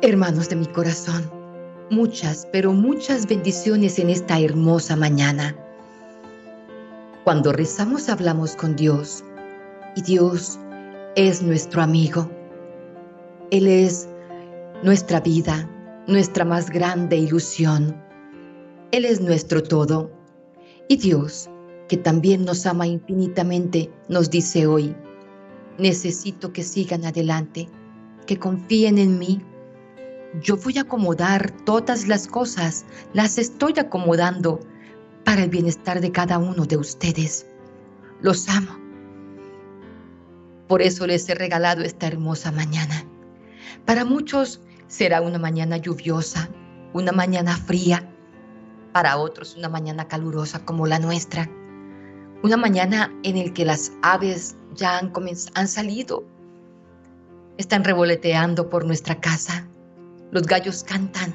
Hermanos de mi corazón, muchas, pero muchas bendiciones en esta hermosa mañana. Cuando rezamos hablamos con Dios y Dios es nuestro amigo. Él es nuestra vida, nuestra más grande ilusión. Él es nuestro todo. Y Dios, que también nos ama infinitamente, nos dice hoy, necesito que sigan adelante, que confíen en mí. Yo voy a acomodar todas las cosas, las estoy acomodando para el bienestar de cada uno de ustedes. Los amo. Por eso les he regalado esta hermosa mañana. Para muchos será una mañana lluviosa, una mañana fría, para otros una mañana calurosa como la nuestra, una mañana en la que las aves ya han, han salido, están revoloteando por nuestra casa, los gallos cantan.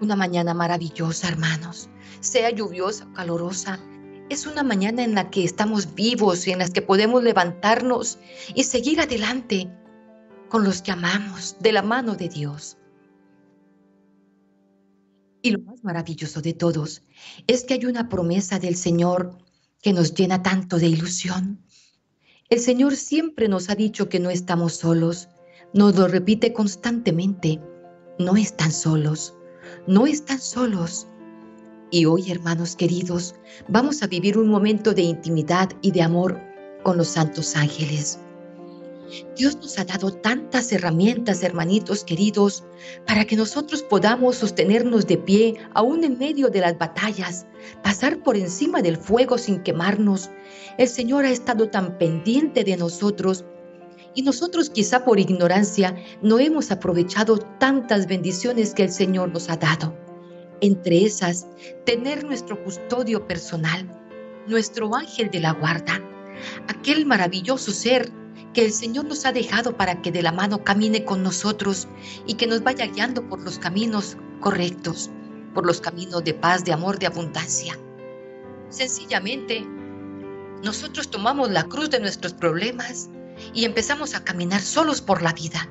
Una mañana maravillosa, hermanos, sea lluviosa o calurosa, es una mañana en la que estamos vivos y en la que podemos levantarnos y seguir adelante con los que amamos de la mano de Dios. Y lo más maravilloso de todos es que hay una promesa del Señor que nos llena tanto de ilusión. El Señor siempre nos ha dicho que no estamos solos, nos lo repite constantemente, no están solos, no están solos. Y hoy, hermanos queridos, vamos a vivir un momento de intimidad y de amor con los santos ángeles. Dios nos ha dado tantas herramientas, hermanitos queridos, para que nosotros podamos sostenernos de pie aún en medio de las batallas, pasar por encima del fuego sin quemarnos. El Señor ha estado tan pendiente de nosotros y nosotros quizá por ignorancia no hemos aprovechado tantas bendiciones que el Señor nos ha dado. Entre esas, tener nuestro custodio personal, nuestro ángel de la guarda, aquel maravilloso ser que el Señor nos ha dejado para que de la mano camine con nosotros y que nos vaya guiando por los caminos correctos, por los caminos de paz, de amor, de abundancia. Sencillamente, nosotros tomamos la cruz de nuestros problemas y empezamos a caminar solos por la vida,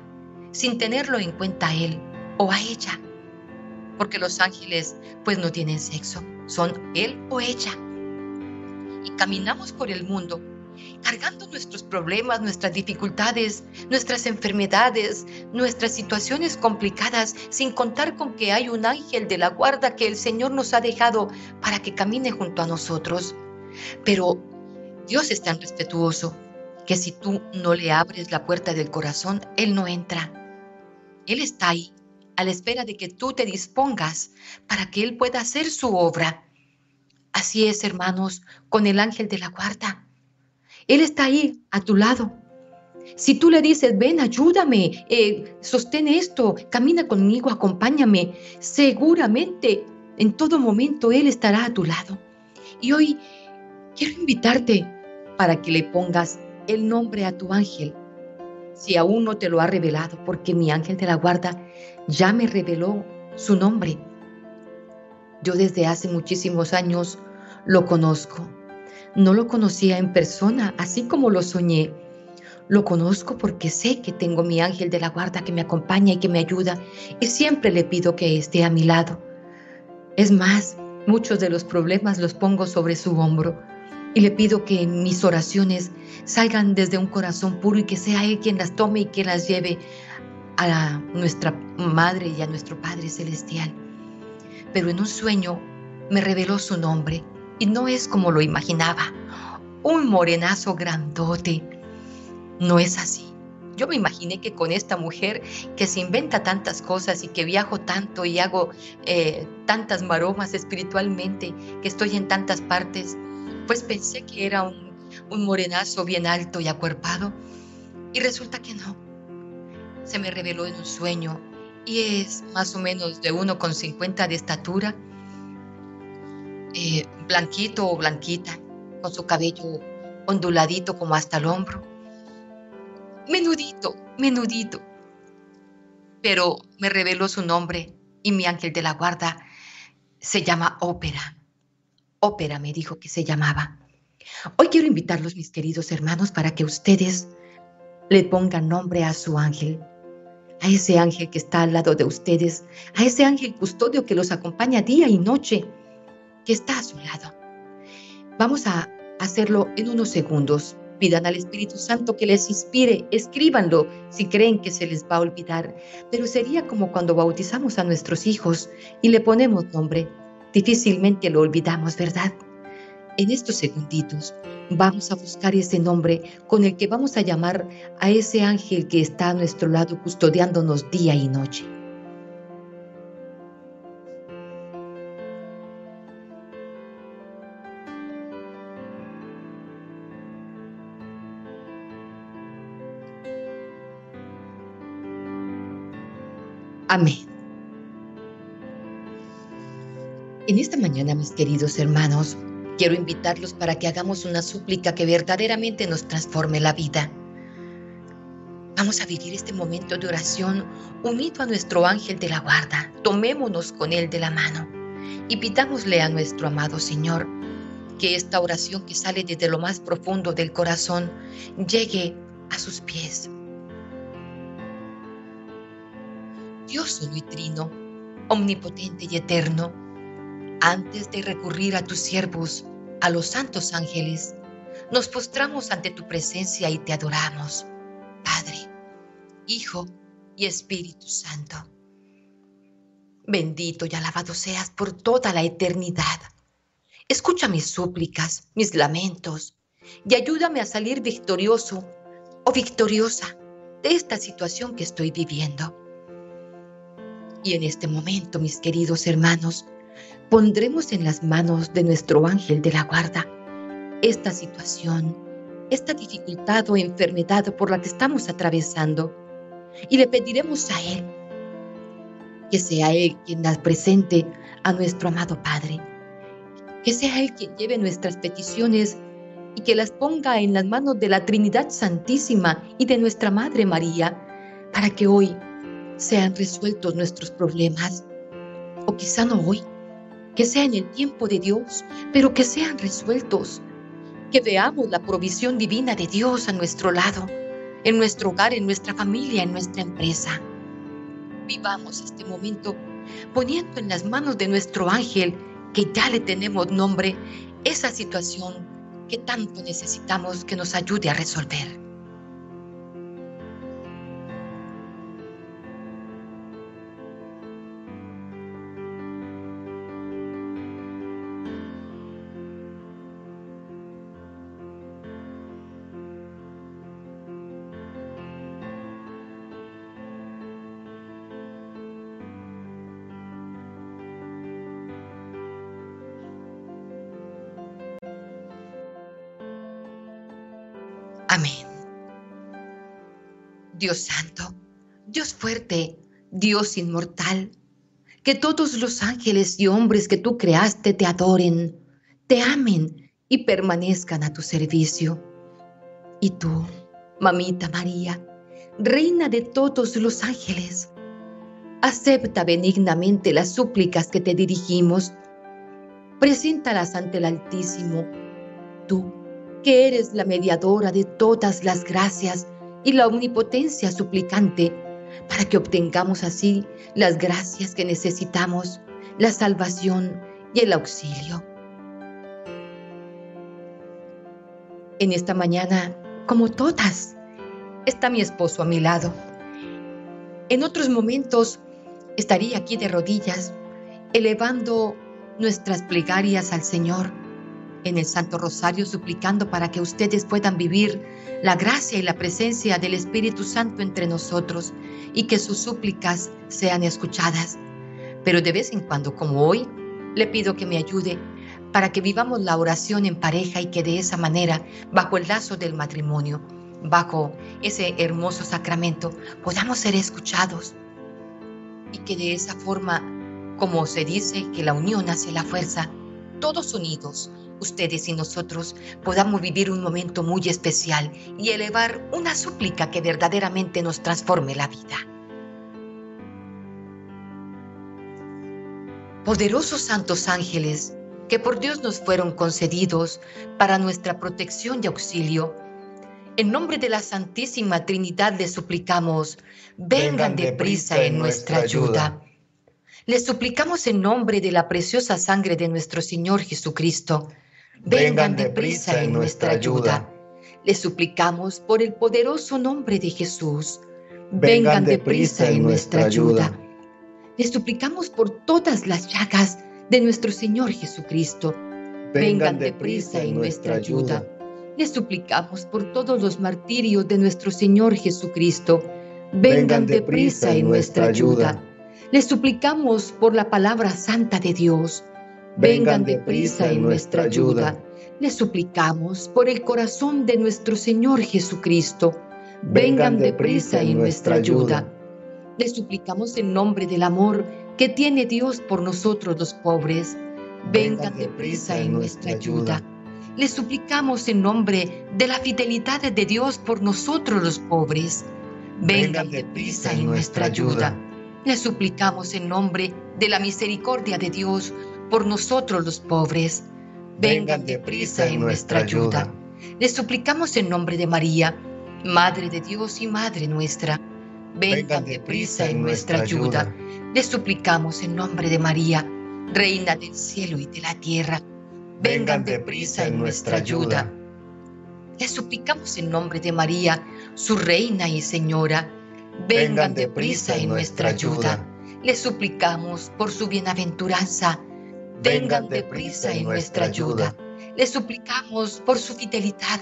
sin tenerlo en cuenta a Él o a ella, porque los ángeles pues no tienen sexo, son Él o ella. Y caminamos por el mundo cargando nuestros problemas, nuestras dificultades, nuestras enfermedades, nuestras situaciones complicadas, sin contar con que hay un ángel de la guarda que el Señor nos ha dejado para que camine junto a nosotros. Pero Dios es tan respetuoso que si tú no le abres la puerta del corazón, Él no entra. Él está ahí, a la espera de que tú te dispongas para que Él pueda hacer su obra. Así es, hermanos, con el ángel de la guarda. Él está ahí a tu lado. Si tú le dices, ven, ayúdame, eh, sostén esto, camina conmigo, acompáñame, seguramente en todo momento Él estará a tu lado. Y hoy quiero invitarte para que le pongas el nombre a tu ángel, si aún no te lo ha revelado, porque mi ángel de la guarda ya me reveló su nombre. Yo desde hace muchísimos años lo conozco no lo conocía en persona, así como lo soñé. Lo conozco porque sé que tengo mi ángel de la guarda que me acompaña y que me ayuda y siempre le pido que esté a mi lado. Es más, muchos de los problemas los pongo sobre su hombro y le pido que mis oraciones salgan desde un corazón puro y que sea Él quien las tome y que las lleve a nuestra Madre y a nuestro Padre Celestial. Pero en un sueño me reveló su nombre y no es como lo imaginaba. Un morenazo grandote. No es así. Yo me imaginé que con esta mujer que se inventa tantas cosas y que viajo tanto y hago eh, tantas maromas espiritualmente, que estoy en tantas partes, pues pensé que era un, morenazo bien alto y acuerpado. Y resulta que no. Se me reveló en un sueño y es más o menos de 1,50 de estatura eh, blanquito o blanquita, con su cabello onduladito como hasta el hombro. Menudito, menudito. Pero me reveló su nombre y mi ángel de la guarda se llama Ópera. Ópera me dijo que se llamaba. Hoy quiero invitarlos, mis queridos hermanos, para que ustedes le pongan nombre a su ángel. a ese ángel que está al lado de ustedes, a ese ángel custodio que los acompaña día y noche, que está a su lado. Vamos a hacerlo en unos segundos. Pidan al Espíritu Santo que les inspire, escríbanlo si creen que se les va a olvidar. Pero sería como cuando bautizamos a nuestros hijos y le ponemos nombre. Difícilmente lo olvidamos, ¿verdad? En estos segunditos vamos a buscar ese nombre con el que vamos a llamar a ese ángel que está a nuestro lado custodiándonos día y noche. Amén. En esta mañana, mis queridos hermanos, quiero invitarlos para que hagamos una súplica que verdaderamente nos transforme la vida. Vamos a vivir este momento de oración unido a nuestro ángel de la guarda. Tomémonos con él de la mano y pidámosle a nuestro amado Señor que esta oración que sale desde lo más profundo del corazón llegue a sus pies Dios solo y trino, omnipotente y eterno, antes de recurrir a tus siervos, a los santos ángeles, nos postramos ante tu presencia y te adoramos, Padre, Hijo y Espíritu Santo. Bendito y alabado seas por toda la eternidad. Escucha mis súplicas, mis lamentos, y ayúdame a salir victorioso o victoriosa de esta situación que estoy viviendo. Y en este momento, mis queridos hermanos, pondremos en las manos de nuestro ángel de la guarda esta situación, esta dificultad o enfermedad por la que estamos atravesando. Y le pediremos a Él que sea Él quien las presente a nuestro amado Padre. Que sea Él quien lleve nuestras peticiones y que las ponga en las manos de la Trinidad Santísima y de nuestra Madre María, para que hoy sean resueltos nuestros problemas. O quizá no hoy, que sea en el tiempo de Dios, pero que sean resueltos. Que veamos la provisión divina de Dios a nuestro lado, en nuestro hogar, en nuestra familia, en nuestra empresa. Vivamos este momento poniendo en las manos de nuestro ángel, que ya le tenemos nombre, esa situación que tanto necesitamos que nos ayude a resolver. Amén. Dios santo, Dios fuerte, Dios inmortal, que todos los ángeles y hombres que tú creaste te adoren, te amen y permanezcan a tu servicio. Y tú, mamita María, reina de todos los ángeles, acepta benignamente las súplicas que te dirigimos, preséntalas ante el Altísimo, tú que eres la mediadora de todas las gracias y la omnipotencia suplicante, para que obtengamos así las gracias que necesitamos, la salvación y el auxilio. En esta mañana, como todas, está mi esposo a mi lado. En otros momentos estaría aquí de rodillas, elevando nuestras plegarias al Señor en el Santo Rosario suplicando para que ustedes puedan vivir la gracia y la presencia del Espíritu Santo entre nosotros y que sus súplicas sean escuchadas. Pero de vez en cuando, como hoy, le pido que me ayude para que vivamos la oración en pareja y que de esa manera, bajo el lazo del matrimonio, bajo ese hermoso sacramento, podamos ser escuchados y que de esa forma, como se dice, que la unión hace la fuerza, todos unidos, ustedes y nosotros podamos vivir un momento muy especial y elevar una súplica que verdaderamente nos transforme la vida. Poderosos santos ángeles, que por Dios nos fueron concedidos para nuestra protección y auxilio, En nombre de la Santísima Trinidad le suplicamos, vengan deprisa en nuestra ayuda. Le suplicamos en nombre de la preciosa sangre de nuestro Señor Jesucristo, vengan deprisa en nuestra ayuda. Le suplicamos por el poderoso nombre de Jesús, vengan deprisa en nuestra ayuda. Le suplicamos por todas las llagas de nuestro Señor Jesucristo, vengan deprisa en nuestra ayuda le suplicamos por todos los martirios de nuestro Señor Jesucristo. Vengan deprisa en nuestra ayuda. Le suplicamos por la palabra santa de Dios. Vengan deprisa en nuestra ayuda. Le suplicamos por el corazón de nuestro Señor Jesucristo. Vengan deprisa en nuestra ayuda. Le suplicamos en nombre del amor que tiene Dios por nosotros los pobres. Vengan deprisa en nuestra ayuda le suplicamos en nombre de la fidelidad de Dios por nosotros los pobres. Vengan deprisa en nuestra ayuda. Le suplicamos en nombre de la misericordia de Dios por nosotros los pobres. Vengan deprisa en nuestra ayuda. Le suplicamos en nombre de María, Madre de Dios y Madre nuestra. Vengan deprisa en nuestra ayuda. Le suplicamos en nombre de María, Reina del cielo y de la tierra vengan deprisa en nuestra ayuda. Le suplicamos en nombre de María, su Reina y Señora, vengan deprisa en nuestra ayuda. Le suplicamos por su bienaventuranza, vengan deprisa en nuestra ayuda. Le suplicamos por su fidelidad,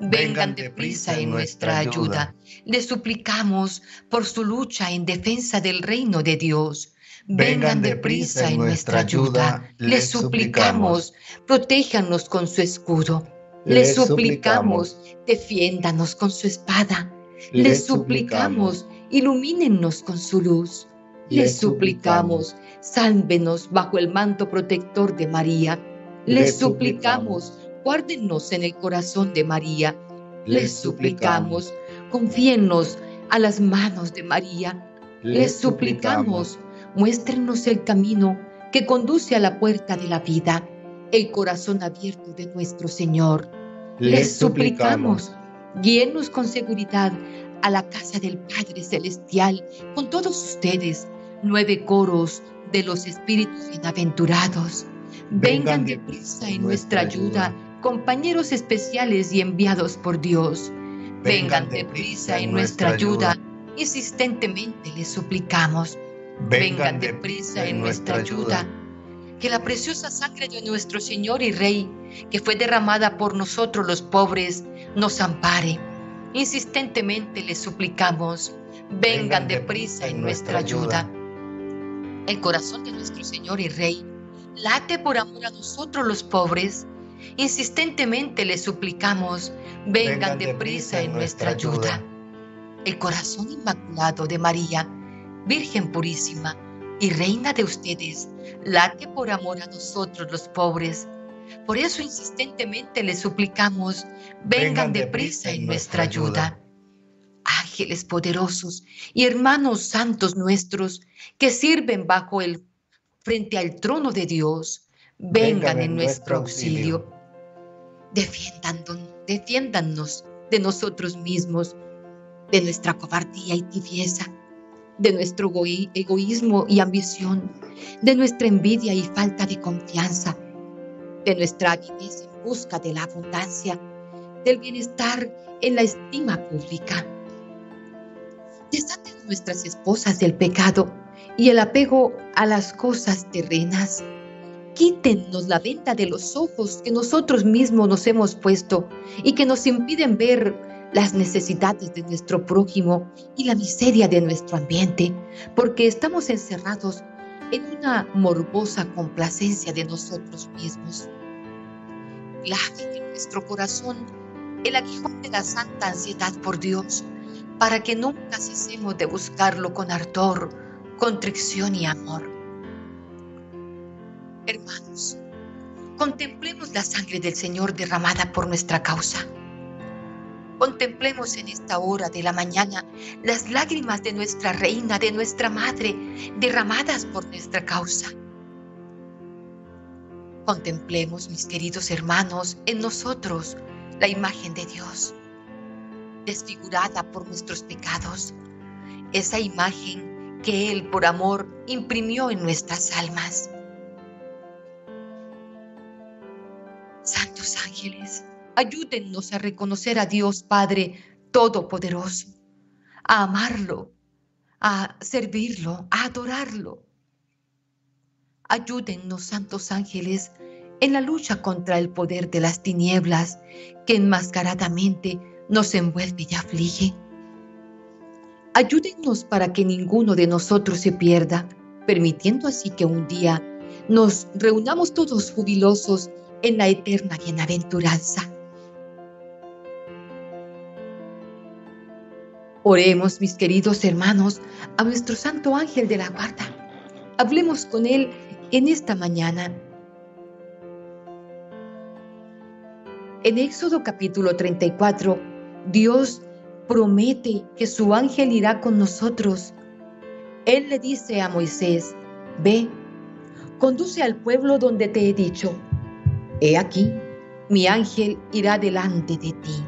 vengan deprisa en nuestra ayuda. Le suplicamos por su lucha en defensa del reino de Dios vengan deprisa en nuestra ayuda. Les suplicamos, protéjanos con su escudo. Les suplicamos, defiéndanos con su espada. Les suplicamos, ilumínenos con su luz. Les suplicamos, sálvenos bajo el manto protector de María. Les suplicamos, guárdenos en el corazón de María. Les suplicamos, confíennos a las manos de María. Les suplicamos, muéstrenos el camino que conduce a la puerta de la vida, el corazón abierto de nuestro Señor. Les suplicamos, guíenos con seguridad a la casa del Padre Celestial con todos ustedes, nueve coros de los espíritus bienaventurados. Vengan deprisa en nuestra ayuda, compañeros especiales y enviados por Dios. Vengan deprisa en nuestra ayuda, insistentemente les suplicamos vengan deprisa en nuestra ayuda. Que la preciosa sangre de nuestro Señor y Rey, que fue derramada por nosotros los pobres, nos ampare. Insistentemente le suplicamos, vengan deprisa en nuestra ayuda. El corazón de nuestro Señor y Rey late por amor a nosotros los pobres. Insistentemente le suplicamos, vengan deprisa en nuestra ayuda. El corazón inmaculado de María, Virgen purísima y reina de ustedes, late por amor a nosotros los pobres. Por eso insistentemente le suplicamos, vengan deprisa en nuestra ayuda. Ángeles poderosos y hermanos santos nuestros que sirven bajo el frente al trono de Dios, vengan en nuestro auxilio. Defiéndanos, defiéndanos de nosotros mismos, de nuestra cobardía y tibieza de nuestro egoísmo y ambición, de nuestra envidia y falta de confianza, de nuestra avidez en busca de la abundancia, del bienestar en la estima pública. Nuestras esposas del pecado y el apego a las cosas terrenas. Quítennos la venta de los ojos que nosotros mismos nos hemos puesto y que nos impiden ver las necesidades de nuestro prójimo y la miseria de nuestro ambiente, porque estamos encerrados en una morbosa complacencia de nosotros mismos. Clave en nuestro corazón el aguijón de la santa ansiedad por Dios, para que nunca cesemos de buscarlo con ardor, contrición y amor. Hermanos, contemplemos la sangre del Señor derramada por nuestra causa Contemplemos en esta hora de la mañana las lágrimas de nuestra reina, de nuestra madre, derramadas por nuestra causa. Contemplemos, mis queridos hermanos, en nosotros la imagen de Dios. Desfigurada por nuestros pecados, esa imagen que Él por amor imprimió en nuestras almas. Santos ángeles, ayúdennos a reconocer a Dios Padre Todopoderoso, a amarlo, a servirlo, a adorarlo. Ayúdennos, santos ángeles, en la lucha contra el poder de las tinieblas que enmascaradamente nos envuelve y aflige. Ayúdennos para que ninguno de nosotros se pierda, permitiendo así que un día nos reunamos todos jubilosos en la eterna bienaventuranza. Oremos, mis queridos hermanos, a nuestro Santo Ángel de la Guarda. Hablemos con Él en esta mañana. En Éxodo capítulo 34, Dios promete que su ángel irá con nosotros. Él le dice a Moisés, ve, conduce al pueblo donde te he dicho. He aquí, mi ángel irá delante de ti.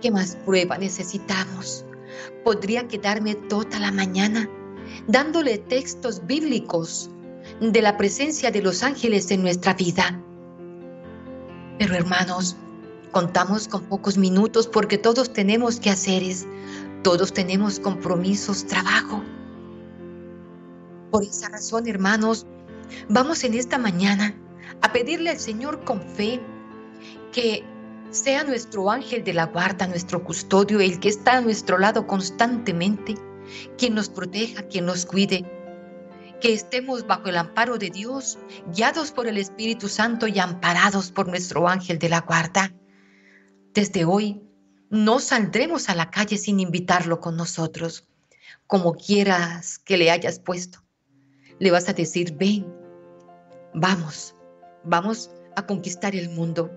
¿Qué más prueba necesitamos? Podría quedarme toda la mañana dándole textos bíblicos de la presencia de los ángeles en nuestra vida. Pero hermanos, contamos con pocos minutos porque todos tenemos que haceres, todos tenemos compromisos, trabajo. Por esa razón, hermanos, vamos en esta mañana a pedirle al Señor con fe que sea nuestro ángel de la guarda, nuestro custodio, el que está a nuestro lado constantemente, quien nos proteja, quien nos cuide, que estemos bajo el amparo de Dios, guiados por el Espíritu Santo y amparados por nuestro ángel de la guarda. Desde hoy no saldremos a la calle sin invitarlo con nosotros, como quieras que le hayas puesto. Le vas a decir, ven, vamos, vamos a conquistar el mundo.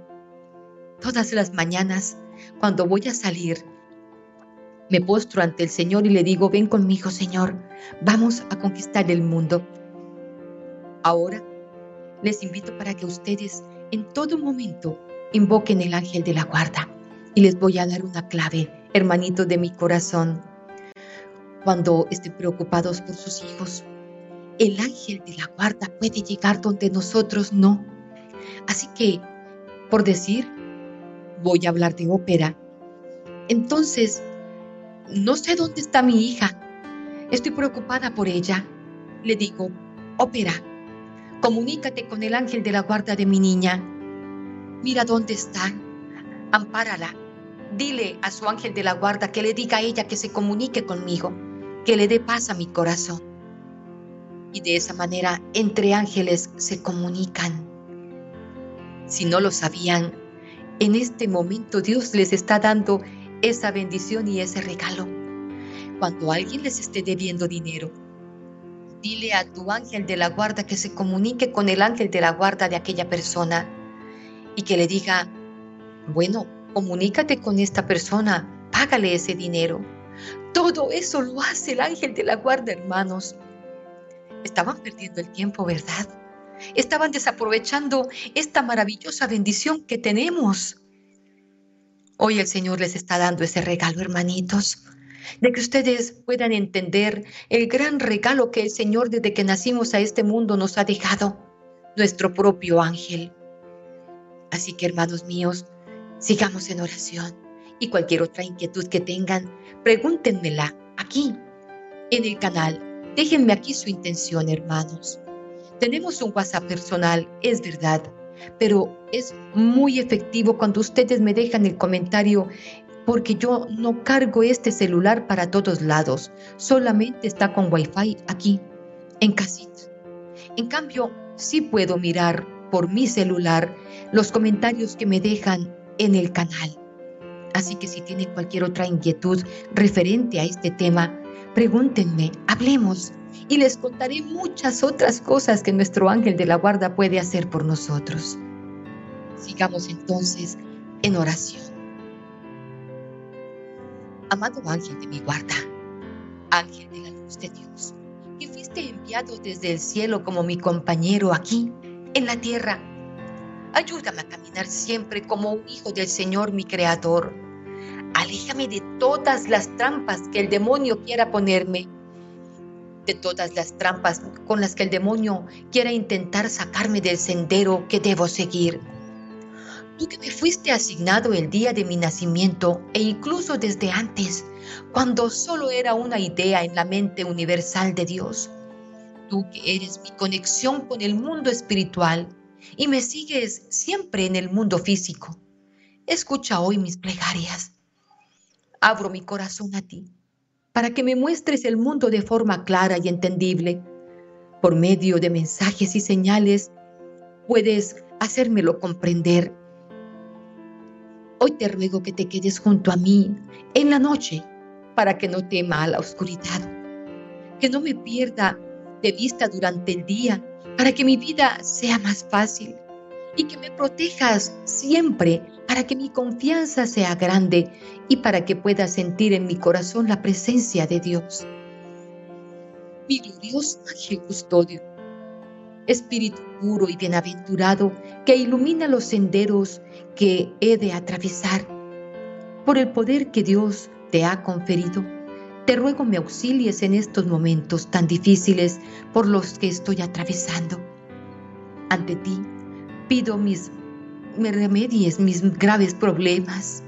Todas las mañanas, cuando voy a salir, me postro ante el Señor y le digo, ven conmigo, Señor, vamos a conquistar el mundo. Ahora les invito para que ustedes en todo momento invoquen el ángel de la guarda y les voy a dar una clave, hermanito de mi corazón. Cuando estén preocupados por sus hijos, el ángel de la guarda puede llegar donde nosotros no. Así que, por decir, voy a hablar de ópera. Entonces, no sé dónde está mi hija. Estoy preocupada por ella. Le digo, ópera, comunícate con el ángel de la guarda de mi niña. Mira dónde está. Ampárala. Dile a su ángel de la guarda que le diga a ella que se comunique conmigo, que le dé paz a mi corazón. Y de esa manera entre ángeles se comunican. Si no lo sabían, en este momento Dios les está dando esa bendición y ese regalo. Cuando alguien les esté debiendo dinero, dile a tu ángel de la guarda que se comunique con el ángel de la guarda de aquella persona y que le diga, bueno, comunícate con esta persona, págale ese dinero. Todo eso lo hace el ángel de la guarda, hermanos. Estaban perdiendo el tiempo, ¿verdad? Estaban desaprovechando esta maravillosa bendición que tenemos. Hoy el Señor les está dando ese regalo, hermanitos, de que ustedes puedan entender el gran regalo que el Señor desde que nacimos a este mundo nos ha dejado, nuestro propio ángel. Así que, hermanos míos, sigamos en oración y cualquier otra inquietud que tengan, pregúntenmela aquí, en el canal. Déjenme aquí su intención, hermanos. Tenemos un WhatsApp personal, es verdad, pero es muy efectivo cuando ustedes me dejan el comentario porque yo no cargo este celular para todos lados, solamente está con Wi-Fi aquí, en casita. En cambio, sí puedo mirar por mi celular los comentarios que me dejan en el canal. Así que si tienen cualquier otra inquietud referente a este tema, pregúntenme, hablemos y les contaré muchas otras cosas que nuestro ángel de la guarda puede hacer por nosotros. Sigamos entonces en oración. Amado ángel de mi guarda, ángel de la luz de Dios, que fuiste enviado desde el cielo como mi compañero aquí, en la tierra, ayúdame a caminar siempre como un hijo del Señor mi Creador, Aléjame de todas las trampas que el demonio quiera ponerme, de todas las trampas con las que el demonio quiera intentar sacarme del sendero que debo seguir. Tú que me fuiste asignado el día de mi nacimiento e incluso desde antes, cuando solo era una idea en la mente universal de Dios. Tú que eres mi conexión con el mundo espiritual y me sigues siempre en el mundo físico. Escucha hoy mis plegarias. Abro mi corazón a ti para que me muestres el mundo de forma clara y entendible. Por medio de mensajes y señales puedes hacérmelo comprender. Hoy te ruego que te quedes junto a mí en la noche para que no tema a la oscuridad, que no me pierda de vista durante el día para que mi vida sea más fácil y que me protejas siempre para que mi confianza sea grande y para que pueda sentir en mi corazón la presencia de Dios. Mi glorioso ángel custodio, Espíritu puro y bienaventurado que ilumina los senderos que he de atravesar, por el poder que Dios te ha conferido, te ruego me auxilies en estos momentos tan difíciles por los que estoy atravesando. Ante ti pido mis me remedies mis graves problemas.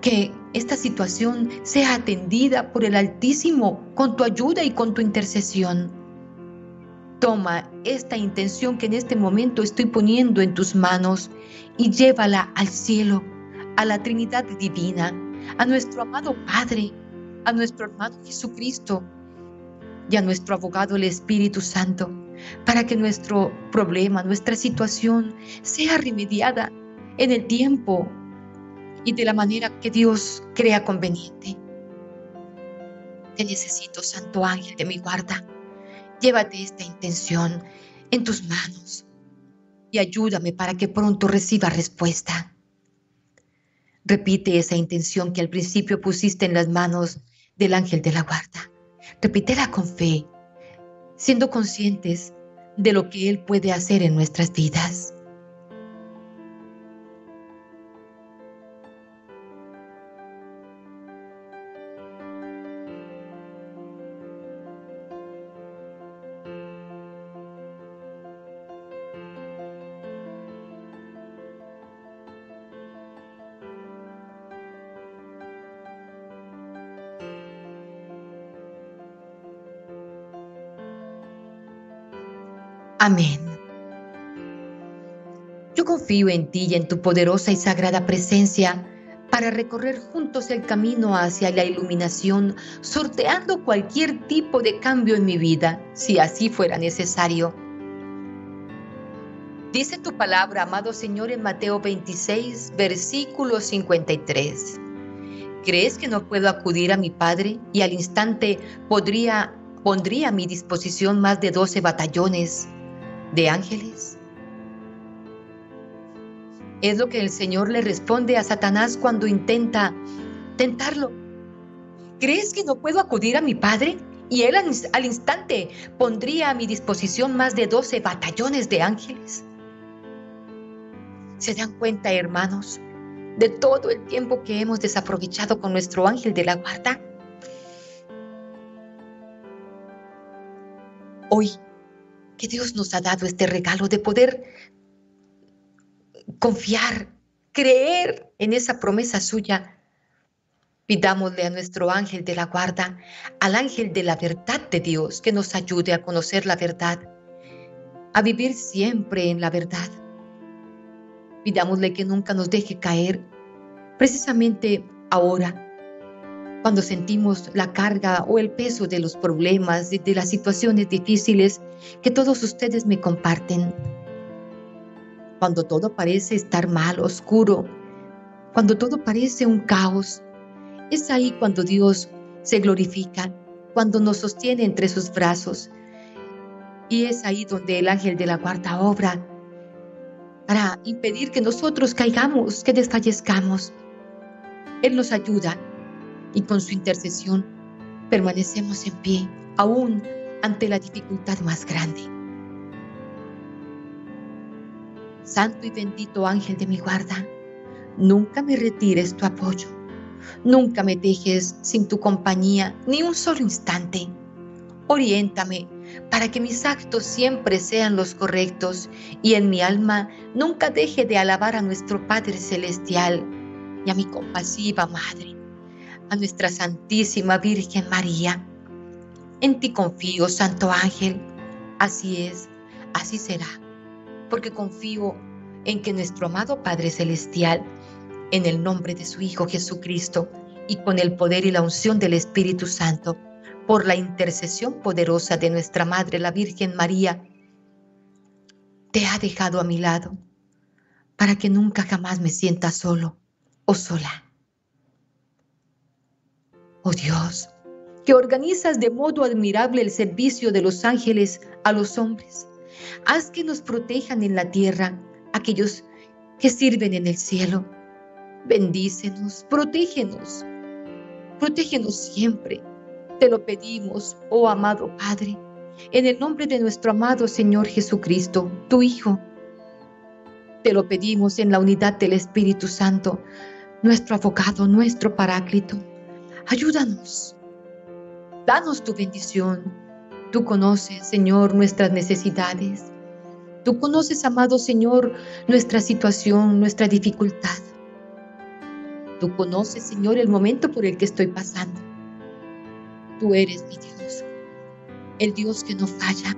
Que esta situación sea atendida por el Altísimo con tu ayuda y con tu intercesión. Toma esta intención que en este momento estoy poniendo en tus manos y llévala al cielo, a la Trinidad Divina, a nuestro amado Padre, a nuestro hermano Jesucristo y a nuestro abogado el Espíritu Santo para que nuestro problema, nuestra situación sea remediada en el tiempo y de la manera que Dios crea conveniente. Te necesito, Santo Ángel de mi guarda. Llévate esta intención en tus manos y ayúdame para que pronto reciba respuesta. Repite esa intención que al principio pusiste en las manos del ángel de la guarda. Repítela con fe siendo conscientes de lo que Él puede hacer en nuestras vidas. En ti y en tu poderosa y sagrada presencia para recorrer juntos el camino hacia la iluminación, sorteando cualquier tipo de cambio en mi vida, si así fuera necesario. Dice tu palabra, amado Señor, en Mateo 26, versículo 53. ¿Crees que no puedo acudir a mi Padre y al instante podría, pondría a mi disposición más de 12 batallones de ángeles? Es lo que el Señor le responde a Satanás cuando intenta tentarlo. ¿Crees que no puedo acudir a mi Padre? Y él al instante pondría a mi disposición más de 12 batallones de ángeles. ¿Se dan cuenta, hermanos, de todo el tiempo que hemos desaprovechado con nuestro ángel de la guarda? Hoy que Dios nos ha dado este regalo de poder confiar, creer en esa promesa suya. Pidámosle a nuestro ángel de la guarda, al ángel de la verdad de Dios, que nos ayude a conocer la verdad, a vivir siempre en la verdad. Pidámosle que nunca nos deje caer, precisamente ahora, cuando sentimos la carga o el peso de los problemas, de, las situaciones difíciles que todos ustedes me comparten. Cuando todo parece estar mal, oscuro, cuando todo parece un caos, es ahí cuando Dios se glorifica, cuando nos sostiene entre sus brazos. Y es ahí donde el ángel de la guarda obra para impedir que nosotros caigamos, que desfallezcamos. Él nos ayuda y con su intercesión permanecemos en pie aún ante la dificultad más grande. Santo y bendito ángel de mi guarda, nunca me retires tu apoyo, Nunca me dejes sin tu compañía ni un solo instante. Oriéntame para que mis actos siempre sean los correctos y en mi alma nunca deje de alabar a nuestro Padre Celestial y a mi compasiva Madre, a nuestra Santísima Virgen María. En ti confío, Santo Ángel. Así es, así será, porque confío en que nuestro amado Padre Celestial, en el nombre de su Hijo Jesucristo y con el poder y la unción del Espíritu Santo, por la intercesión poderosa de nuestra Madre, la Virgen María, te ha dejado a mi lado para que nunca jamás me sienta solo o sola. Oh Dios, que organizas de modo admirable el servicio de los ángeles a los hombres, haz que nos protejan en la tierra aquellos que sirven en el cielo. Bendícenos, protégenos, protégenos siempre te lo pedimos, oh amado Padre, en el nombre de nuestro amado Señor Jesucristo, tu Hijo. Te lo pedimos en la unidad del Espíritu Santo, nuestro abogado, nuestro paráclito. Ayúdanos. Danos tu bendición. Tú conoces, Señor, nuestras necesidades. Tú conoces, amado Señor, nuestra situación, nuestra dificultad. Tú conoces, Señor, el momento por el que estoy pasando. Tú eres mi Dios, el Dios que no falla,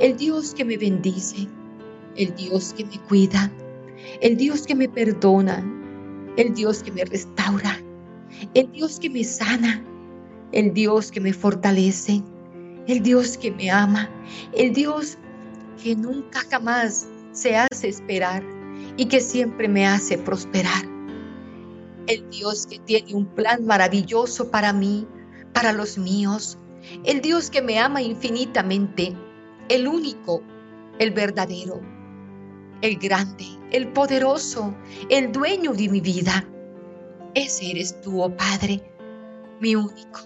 el Dios que me bendice, el Dios que me cuida, el Dios que me perdona, el Dios que me restaura, el Dios que me sana, el Dios que me fortalece, el Dios que me ama, el Dios que nunca jamás se hace esperar y que siempre me hace prosperar. El Dios que tiene un plan maravilloso para mí, para los míos, el Dios que me ama infinitamente, el único, el verdadero, el grande, el poderoso, el dueño de mi vida. Ese eres tú, oh Padre, mi único,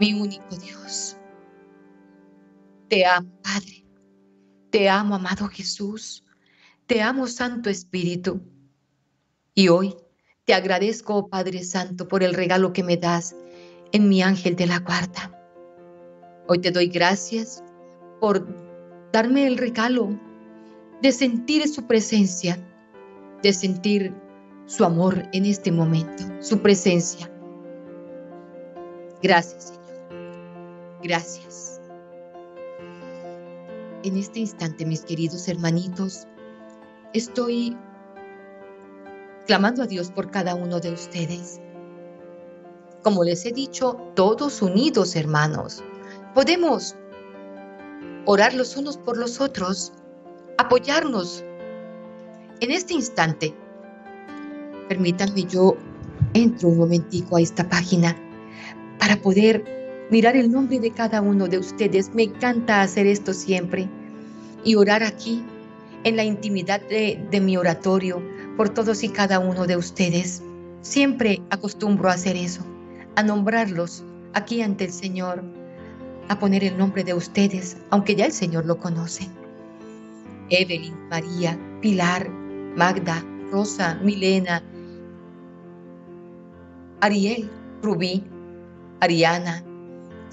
mi único Dios. Te amo, Padre. Te amo, amado Jesús. Te amo, Santo Espíritu. Y hoy te agradezco, oh Padre Santo, por el regalo que me das en mi ángel de la guarda. Hoy te doy gracias por darme el regalo de sentir su presencia, de sentir su amor en este momento, su presencia. Gracias, Señor. Gracias. En este instante, mis queridos hermanitos, estoy clamando a Dios por cada uno de ustedes como les he dicho, todos unidos, hermanos. Podemos orar los unos por los otros, apoyarnos. En este instante, permítanme yo entro un momentico a esta página para poder mirar el nombre de cada uno de ustedes. Me encanta hacer esto siempre y orar aquí en la intimidad de, mi oratorio por todos y cada uno de ustedes. Siempre acostumbro a hacer eso a nombrarlos aquí ante el Señor, a poner el nombre de ustedes, aunque ya el Señor lo conoce. Evelyn, María, Pilar, Magda, Rosa, Milena, Ariel, Rubí, Ariana,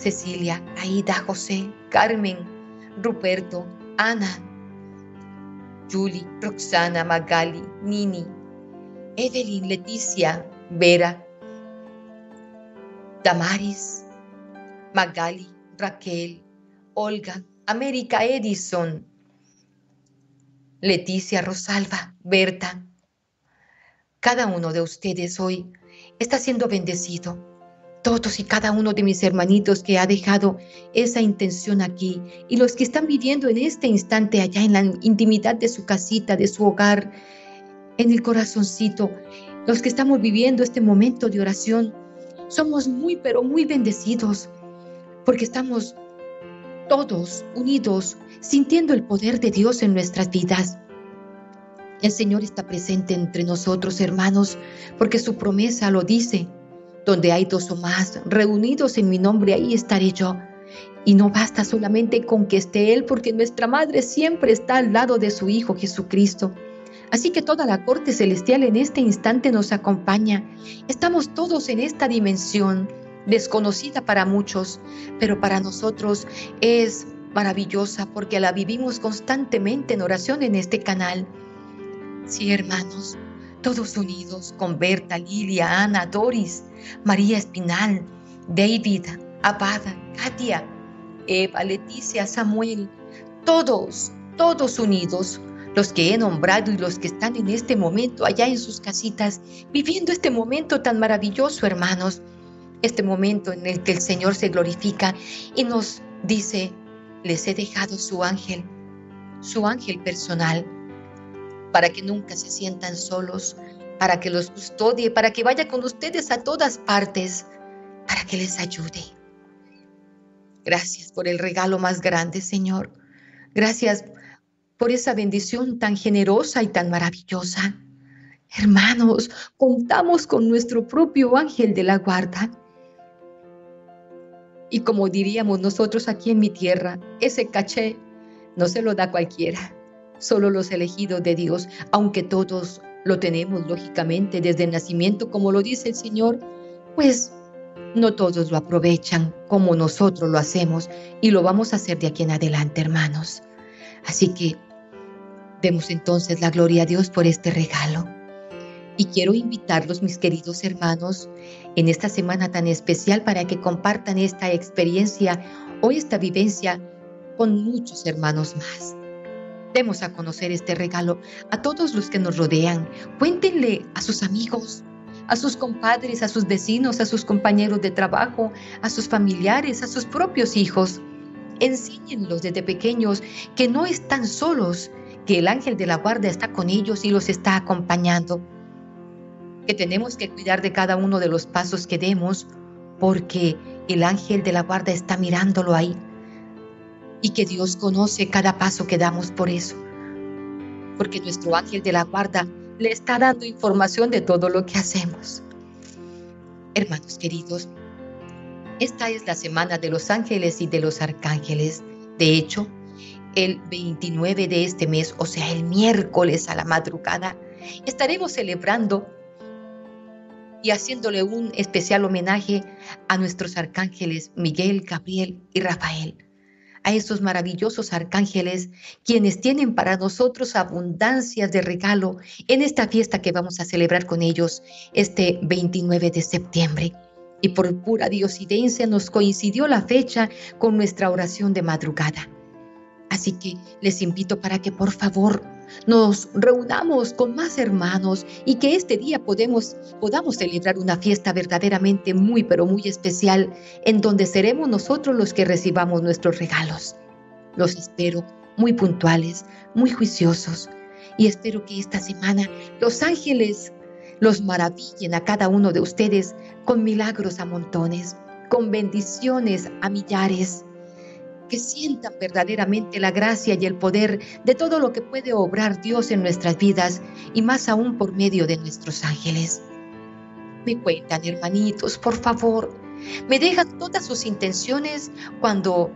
Cecilia, Aida, José, Carmen, Ruperto, Ana, Julie, Roxana, Magali, Nini, Evelyn, Leticia, Vera, Damaris, Magali, Raquel, Olga, América Edison, Leticia, Rosalba, Berta. Cada uno de ustedes hoy está siendo bendecido. Todos y cada uno de mis hermanitos que ha dejado esa intención aquí y los que están viviendo en este instante allá en la intimidad de su casita, de su hogar, en el corazoncito, los que estamos viviendo este momento de oración, somos muy, pero muy bendecidos porque estamos todos unidos, sintiendo el poder de Dios en nuestras vidas. El Señor está presente entre nosotros, hermanos, porque su promesa lo dice. Donde hay dos o más reunidos en mi nombre, ahí estaré yo. Y no basta solamente con que esté Él, porque nuestra Madre siempre está al lado de su Hijo Jesucristo. Así que toda la corte celestial en este instante nos acompaña. Estamos todos en esta dimensión desconocida para muchos, pero para nosotros es maravillosa porque la vivimos constantemente en oración en este canal. Sí, hermanos, todos unidos con Berta, Lilia, Ana, Doris, María Espinal, David, Abada, Katia, Eva, Leticia, Samuel, todos, todos unidos, los que he nombrado y los que están en este momento allá en sus casitas, viviendo este momento tan maravilloso, hermanos, este momento en el que el Señor se glorifica y nos dice, les he dejado su ángel, su ángel personal, para que nunca se sientan solos, para que los custodie, para que vaya con ustedes a todas partes, para que les ayude. Gracias por el regalo más grande, Señor. Gracias por esa bendición tan generosa y tan maravillosa. Hermanos, contamos con nuestro propio ángel de la guarda y como diríamos nosotros aquí en mi tierra, ese caché no se lo da cualquiera, solo los elegidos de Dios, aunque todos lo tenemos lógicamente desde el nacimiento, como lo dice el Señor, pues no todos lo aprovechan como nosotros lo hacemos y lo vamos a hacer de aquí en adelante, hermanos. Así que demos entonces la gloria a Dios por este regalo. Y quiero invitarlos, mis queridos hermanos, en esta semana tan especial para que compartan esta experiencia o esta vivencia con muchos hermanos más. Demos a conocer este regalo a todos los que nos rodean. Cuéntenle a sus amigos, a sus compadres, a sus vecinos, a sus compañeros de trabajo, a sus familiares, a sus propios hijos. Enséñenlos desde pequeños que no están solos, que el ángel de la guardia está con ellos y los está acompañando que tenemos que cuidar de cada uno de los pasos que demos porque el ángel de la guarda está mirándolo ahí y que Dios conoce cada paso que damos por eso. Porque nuestro ángel de la guarda le está dando información de todo lo que hacemos. Hermanos queridos, esta es la semana de los ángeles y de los arcángeles. De hecho, el 29 de este mes, o sea, el miércoles a la madrugada, estaremos celebrando y haciéndole un especial homenaje a nuestros arcángeles Miguel, Gabriel y Rafael, a esos maravillosos arcángeles quienes tienen para nosotros abundancias de regalo en esta fiesta que vamos a celebrar con ellos este 29 de septiembre. Y por pura diosidencia nos coincidió la fecha con nuestra oración de madrugada. Así que les invito para que por favor nos reunamos con más hermanos y que este día podemos, podamos celebrar una fiesta verdaderamente muy, pero muy especial en donde seremos nosotros los que recibamos nuestros regalos. Los espero muy puntuales, muy juiciosos y espero que esta semana los ángeles los maravillen a cada uno de ustedes con milagros a montones, con bendiciones a millares que sientan verdaderamente la gracia y el poder de todo lo que puede obrar Dios en nuestras vidas y más aún por medio de nuestros ángeles. Me cuentan, hermanitos, por favor, me dejan todas sus intenciones cuando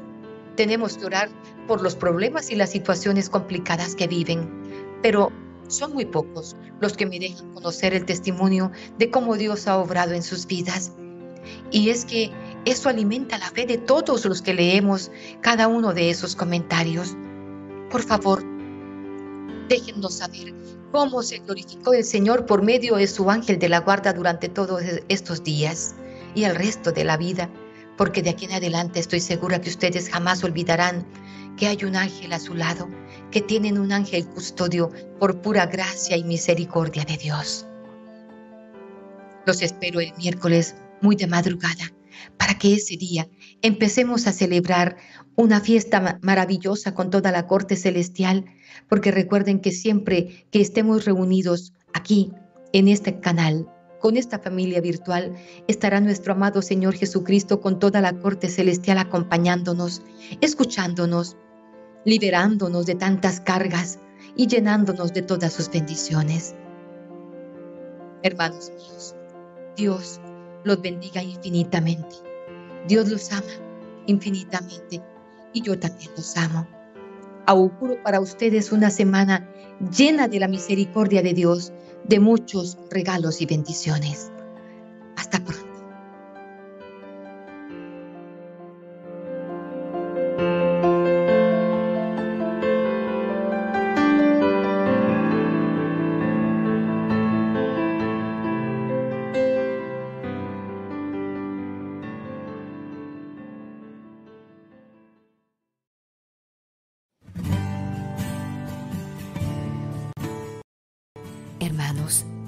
tenemos que orar por los problemas y las situaciones complicadas que viven, pero son muy pocos los que me dejan conocer el testimonio de cómo Dios ha obrado en sus vidas. Y es que eso alimenta la fe de todos los que leemos cada uno de esos comentarios. Por favor, déjennos saber cómo se glorificó el Señor por medio de su ángel de la guarda durante todos estos días y el resto de la vida, porque de aquí en adelante estoy segura que ustedes jamás olvidarán que hay un ángel a su lado, que tienen un ángel custodio por pura gracia y misericordia de Dios. Los espero el miércoles muy de madrugada para que ese día empecemos a celebrar una fiesta maravillosa con toda la corte celestial, porque recuerden que siempre que estemos reunidos aquí, en este canal, con esta familia virtual, estará nuestro amado Señor Jesucristo con toda la corte celestial acompañándonos, escuchándonos, liberándonos de tantas cargas y llenándonos de todas sus bendiciones. Hermanos míos, Dios los bendiga infinitamente. Dios los ama infinitamente y yo también los amo. Auguro para ustedes una semana llena de la misericordia de Dios, de muchos regalos y bendiciones. Hasta pronto.